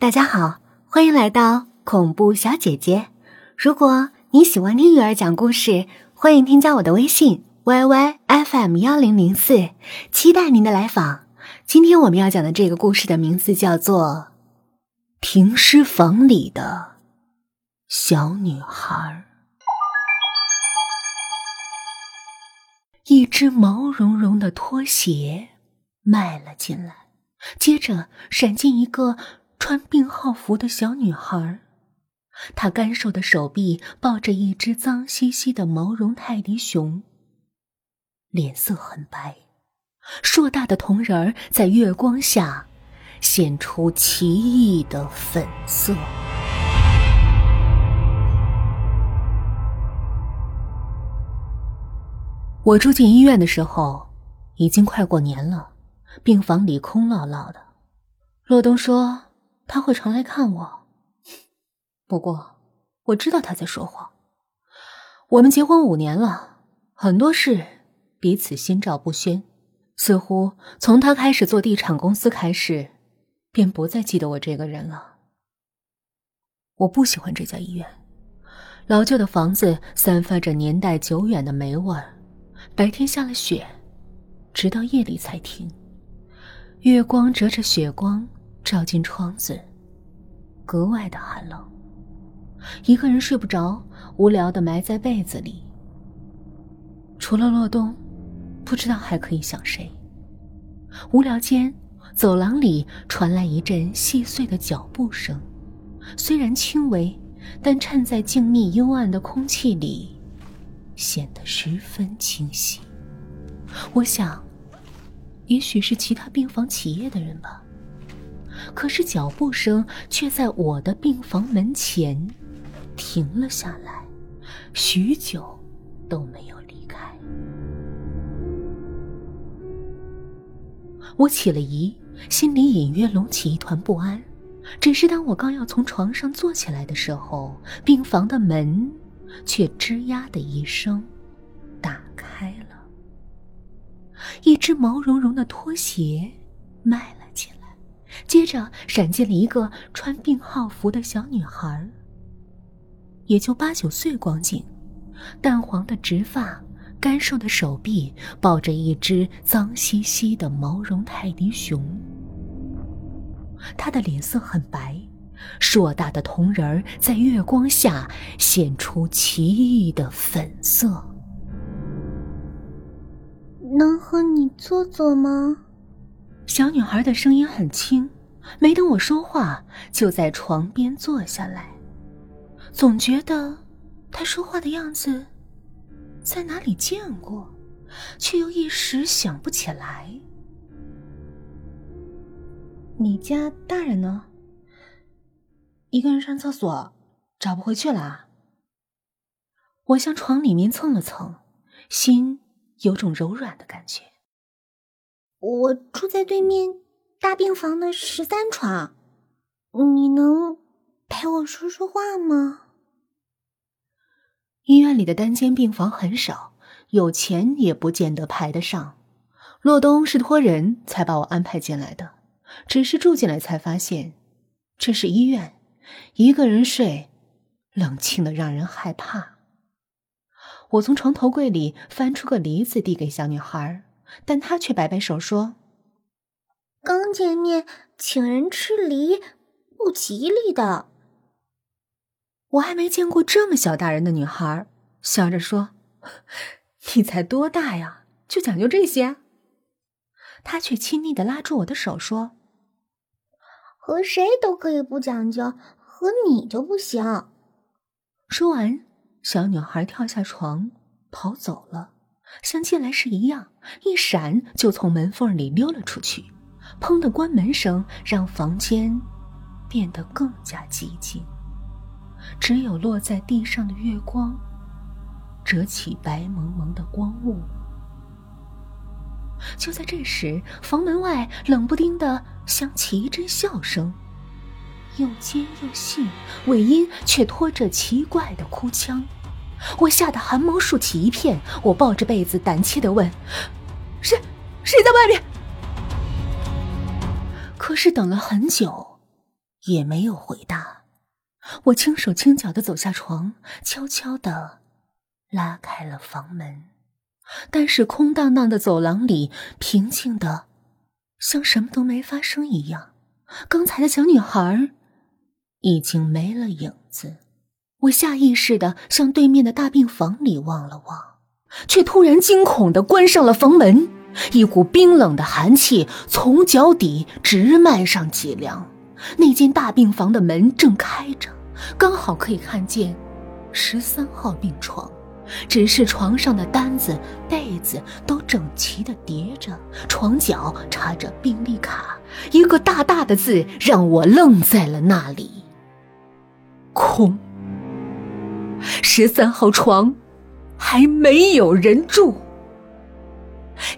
大家好，欢迎来到恐怖小姐姐。如果你喜欢听雨儿讲故事，欢迎添加我的微信 y y f m 幺零零四，期待您的来访。今天我们要讲的这个故事的名字叫做《停尸房里的小女孩》。一只毛茸茸的拖鞋迈了进来，接着闪进一个穿病号服的小女孩。她干瘦的手臂抱着一只脏兮兮的毛绒泰迪熊，脸色很白，硕大的瞳仁儿在月光下显出奇异的粉色。我住进医院的时候，已经快过年了，病房里空落落的。洛东说他会常来看我，不过我知道他在说谎。我们结婚五年了，很多事彼此心照不宣，似乎从他开始做地产公司开始，便不再记得我这个人了。我不喜欢这家医院，老旧的房子散发着年代久远的霉味儿。白天下了雪，直到夜里才停。月光折着雪光照进窗子，格外的寒冷。一个人睡不着，无聊的埋在被子里。除了洛东，不知道还可以想谁。无聊间，走廊里传来一阵细碎的脚步声，虽然轻微，但衬在静谧幽暗的空气里。显得十分清晰。我想，也许是其他病房起夜的人吧。可是脚步声却在我的病房门前停了下来，许久都没有离开。我起了疑，心里隐约隆起一团不安。只是当我刚要从床上坐起来的时候，病房的门。却吱呀的一声，打开了。一只毛茸茸的拖鞋迈了，接着闪进了一个穿病号服的小女孩，也就八九岁光景，淡黄的直发，干瘦的手臂抱着一只脏兮兮的毛绒泰迪熊，她的脸色很白。硕大的瞳仁在月光下显出奇异的粉色。能和你坐坐吗？小女孩的声音很轻，没等我说话，就在床边坐下来。总觉得她说话的样子在哪里见过，却又一时想不起来。你家大人呢？一个人上厕所，找不回去了。我向床里面蹭了蹭，心有种柔软的感觉。我住在对面大病房的十三床，你能陪我说说话吗？医院里的单间病房很少，有钱也不见得排得上。洛东是托人才把我安排进来的，只是住进来才发现，这是医院。一个人睡，冷清的让人害怕。我从床头柜里翻出个梨子递给小女孩，但他却摆摆手说：“刚见面，请人吃梨不吉利的。”我还没见过这么小大人的女孩，笑着说：“你才多大呀，就讲究这些？”他却亲昵的拉住我的手说：“和谁都可以不讲究。”和你就不行。说完，小女孩跳下床跑走了，像进来时一样，一闪就从门缝里溜了出去。砰的关门声让房间变得更加寂静，只有落在地上的月光折起白蒙蒙的光雾。就在这时，房门外冷不丁的响起一阵笑声。又尖又细，尾音却拖着奇怪的哭腔，我吓得汗毛竖起一片。我抱着被子，胆怯的问：“谁？谁在外面？”可是等了很久，也没有回答。我轻手轻脚的走下床，悄悄的拉开了房门。但是空荡荡的走廊里，平静的像什么都没发生一样。刚才的小女孩已经没了影子。我下意识的向对面的大病房里望了望，却突然惊恐的关上了房门。一股冰冷的寒气从脚底直漫上脊梁。那间大病房的门正开着，刚好可以看见十三号病床。只是床上的单子、被子都整齐的叠着，床角插着病历卡，一个大大的字让我愣在了那里：空。十三号床还没有人住。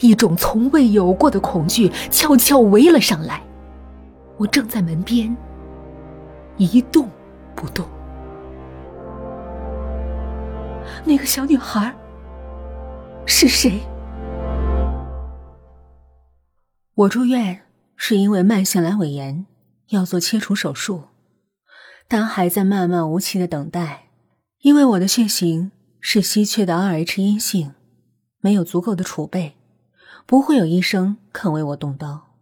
一种从未有过的恐惧悄悄围了上来，我正在门边一动不动。那个小女孩是谁？我住院是因为慢性阑尾炎，要做切除手术，但还在漫漫无期的等待，因为我的血型是稀缺的 Rh 阴性，没有足够的储备。不会有医生肯为我动刀。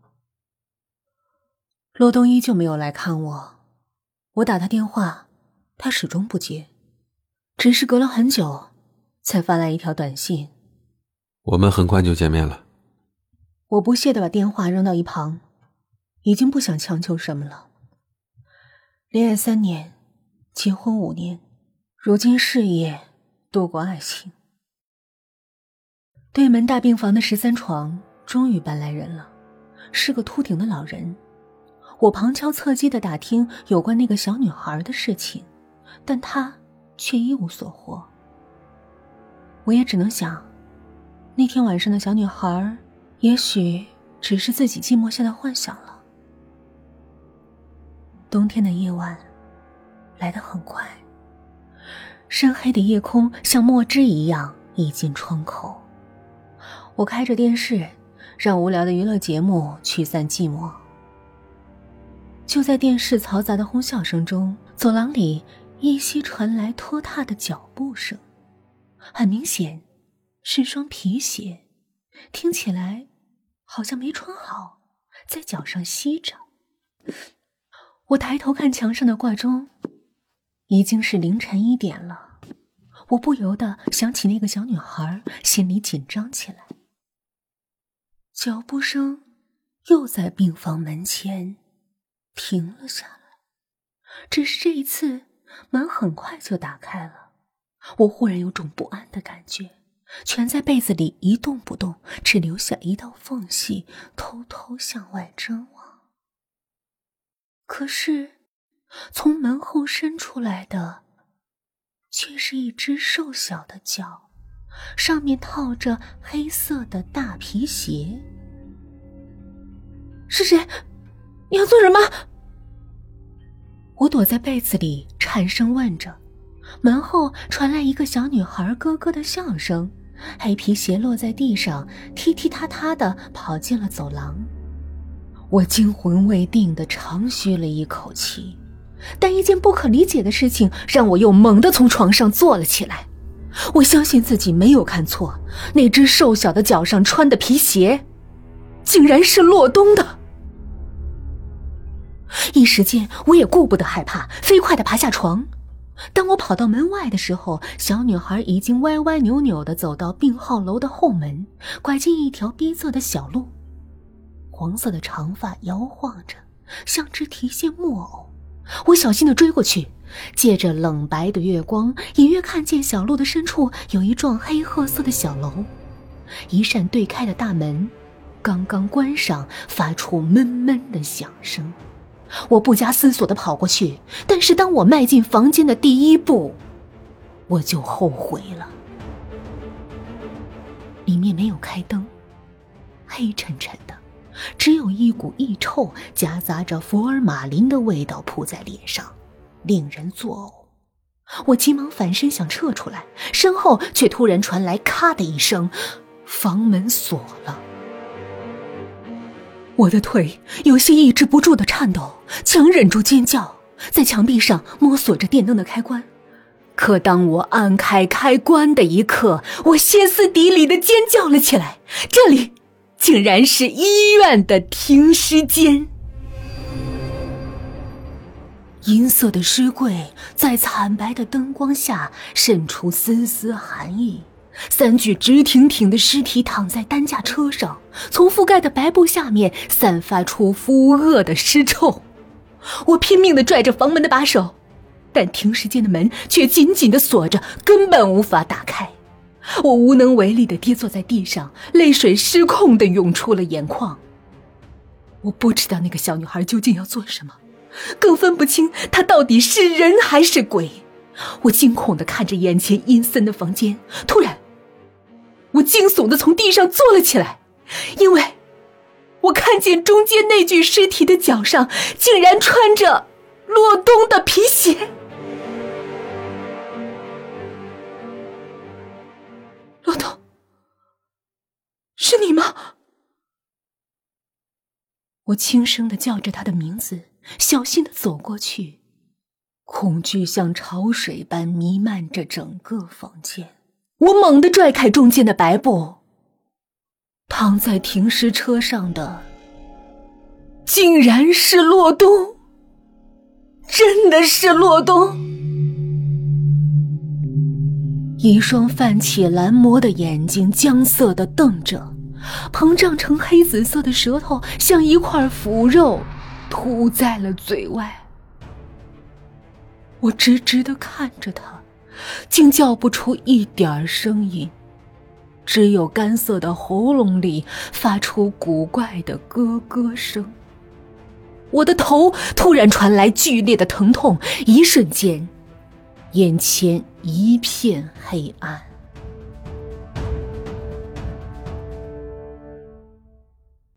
洛东依旧没有来看我，我打他电话，他始终不接，只是隔了很久，才发来一条短信：“我们很快就见面了。”我不屑的把电话扔到一旁，已经不想强求什么了。恋爱三年，结婚五年，如今事业多过爱情。对门大病房的十三床终于搬来人了，是个秃顶的老人。我旁敲侧击的打听有关那个小女孩的事情，但他却一无所获。我也只能想，那天晚上的小女孩，也许只是自己寂寞下的幻想了。冬天的夜晚来得很快，深黑的夜空像墨汁一样溢进窗口。我开着电视，让无聊的娱乐节目驱散寂寞。就在电视嘈杂的哄笑声中，走廊里依稀传来拖沓的脚步声，很明显是双皮鞋，听起来好像没穿好，在脚上吸着。我抬头看墙上的挂钟，已经是凌晨一点了。我不由得想起那个小女孩，心里紧张起来。脚步声又在病房门前停了下来，只是这一次门很快就打开了。我忽然有种不安的感觉，蜷在被子里一动不动，只留下一道缝隙，偷偷向外张望。可是，从门后伸出来的，却是一只瘦小的脚。上面套着黑色的大皮鞋。是谁？你要做什么？我躲在被子里，颤声问着。门后传来一个小女孩咯咯的笑声，黑皮鞋落在地上，踢踢踏踏的跑进了走廊。我惊魂未定的长吁了一口气，但一件不可理解的事情让我又猛地从床上坐了起来。我相信自己没有看错，那只瘦小的脚上穿的皮鞋，竟然是洛东的。一时间，我也顾不得害怕，飞快的爬下床。当我跑到门外的时候，小女孩已经歪歪扭扭的走到病号楼的后门，拐进一条逼仄的小路，黄色的长发摇晃着，像只提线木偶。我小心的追过去。借着冷白的月光，隐约看见小路的深处有一幢黑褐色的小楼，一扇对开的大门刚刚关上，发出闷闷的响声。我不加思索的跑过去，但是当我迈进房间的第一步，我就后悔了。里面没有开灯，黑沉沉，只有一股异臭夹杂着福尔马林的味道扑在脸上。令人作呕，我急忙反身想撤出来，身后却突然传来“咔”的一声，房门锁了。我的腿有些抑制不住的颤抖，强忍住尖叫，在墙壁上摸索着电灯的开关。可当我按开开关的一刻，我歇斯底里的尖叫了起来。这里，竟然是医院的停尸间。银色的尸柜在惨白的灯光下渗出丝丝寒意。三具直挺挺的尸体躺在担架车上，从覆盖的白布下面散发出腐恶的尸臭。我拼命的拽着房门的把手，但停尸间的门却紧紧的锁着，根本无法打开。我无能为力的跌坐在地上，泪水失控的涌出了眼眶。我不知道那个小女孩究竟要做什么，更分不清她到底是人还是鬼。我惊恐的看着眼前阴森的房间，突然。我惊悚的从地上坐了起来，因为我看见中间那具尸体的脚上竟然穿着洛东的皮鞋。我轻声的叫着他的名字，小心的走过去，恐惧像潮水般弥漫着整个房间。我猛地拽开中间的白布，躺在停尸车上的竟然是洛东，真的是洛东！一双泛起蓝膜的眼睛僵涩的瞪着，膨胀成黑紫色的舌头像一块腐肉吐在了嘴外。我直直的看着他。竟叫不出一点声音，只有干涩的喉咙里发出古怪的咯咯声。我的头突然传来剧烈的疼痛，一瞬间，眼前一片黑暗。